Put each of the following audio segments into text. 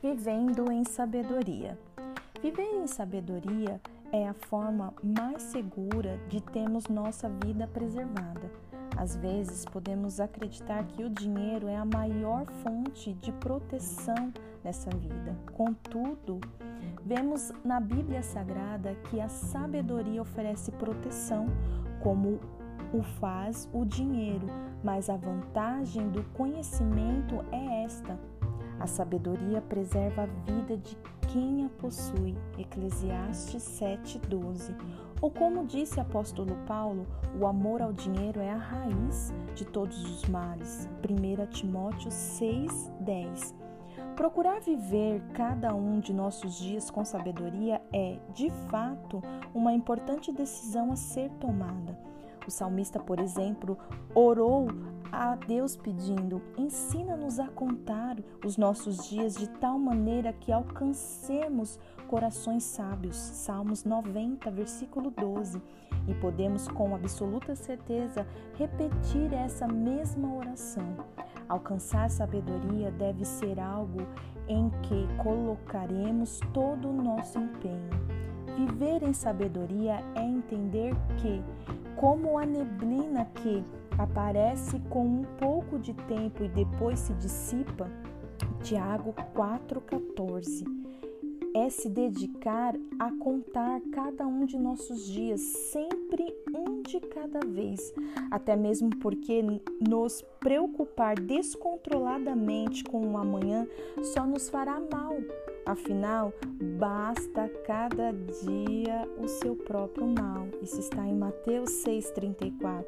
Vivendo em sabedoria. Viver em sabedoria é a forma mais segura de termos nossa vida preservada. Às vezes podemos acreditar que o dinheiro é a maior fonte de proteção nessa vida. Contudo, vemos na Bíblia Sagrada que a sabedoria oferece proteção, como o faz o dinheiro, mas a vantagem do conhecimento é esta: a sabedoria preserva a vida de quem a possui. Eclesiastes 7:12. Ou como disse o apóstolo Paulo, o amor ao dinheiro é a raiz de todos os males. 1 Timóteo 6:10. Procurar viver cada um de nossos dias com sabedoria é, de fato, uma importante decisão a ser tomada. O salmista, por exemplo, orou a Deus pedindo: ensina-nos a contar os nossos dias de tal maneira que alcancemos corações sábios. Salmos 90, versículo 12. E podemos com absoluta certeza repetir essa mesma oração. Alcançar sabedoria deve ser algo em que colocaremos todo o nosso empenho. Viver em sabedoria é entender que como a neblina que aparece com um pouco de tempo e depois se dissipa. Tiago 4,14 é se dedicar a contar cada um de nossos dias, sempre um de cada vez, até mesmo porque nos preocupar descontroladamente com o amanhã só nos fará mal. Afinal, basta cada dia o seu próprio mal. Isso está em Mateus 6,34.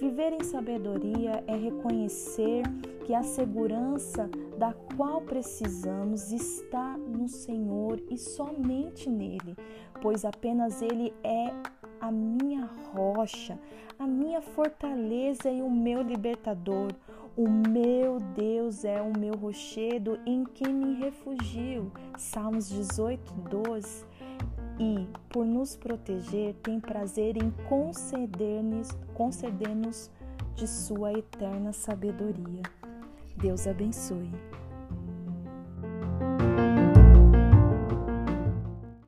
Viver em sabedoria é reconhecer que a segurança da qual precisamos está no Senhor e somente nele, pois apenas Ele é a minha rocha, a minha fortaleza e o meu libertador. O meu Deus é o meu rochedo em quem me refugio. Salmos 18, 12. E, por nos proteger, tem prazer em conceder-nos conceder de sua eterna sabedoria. Deus abençoe.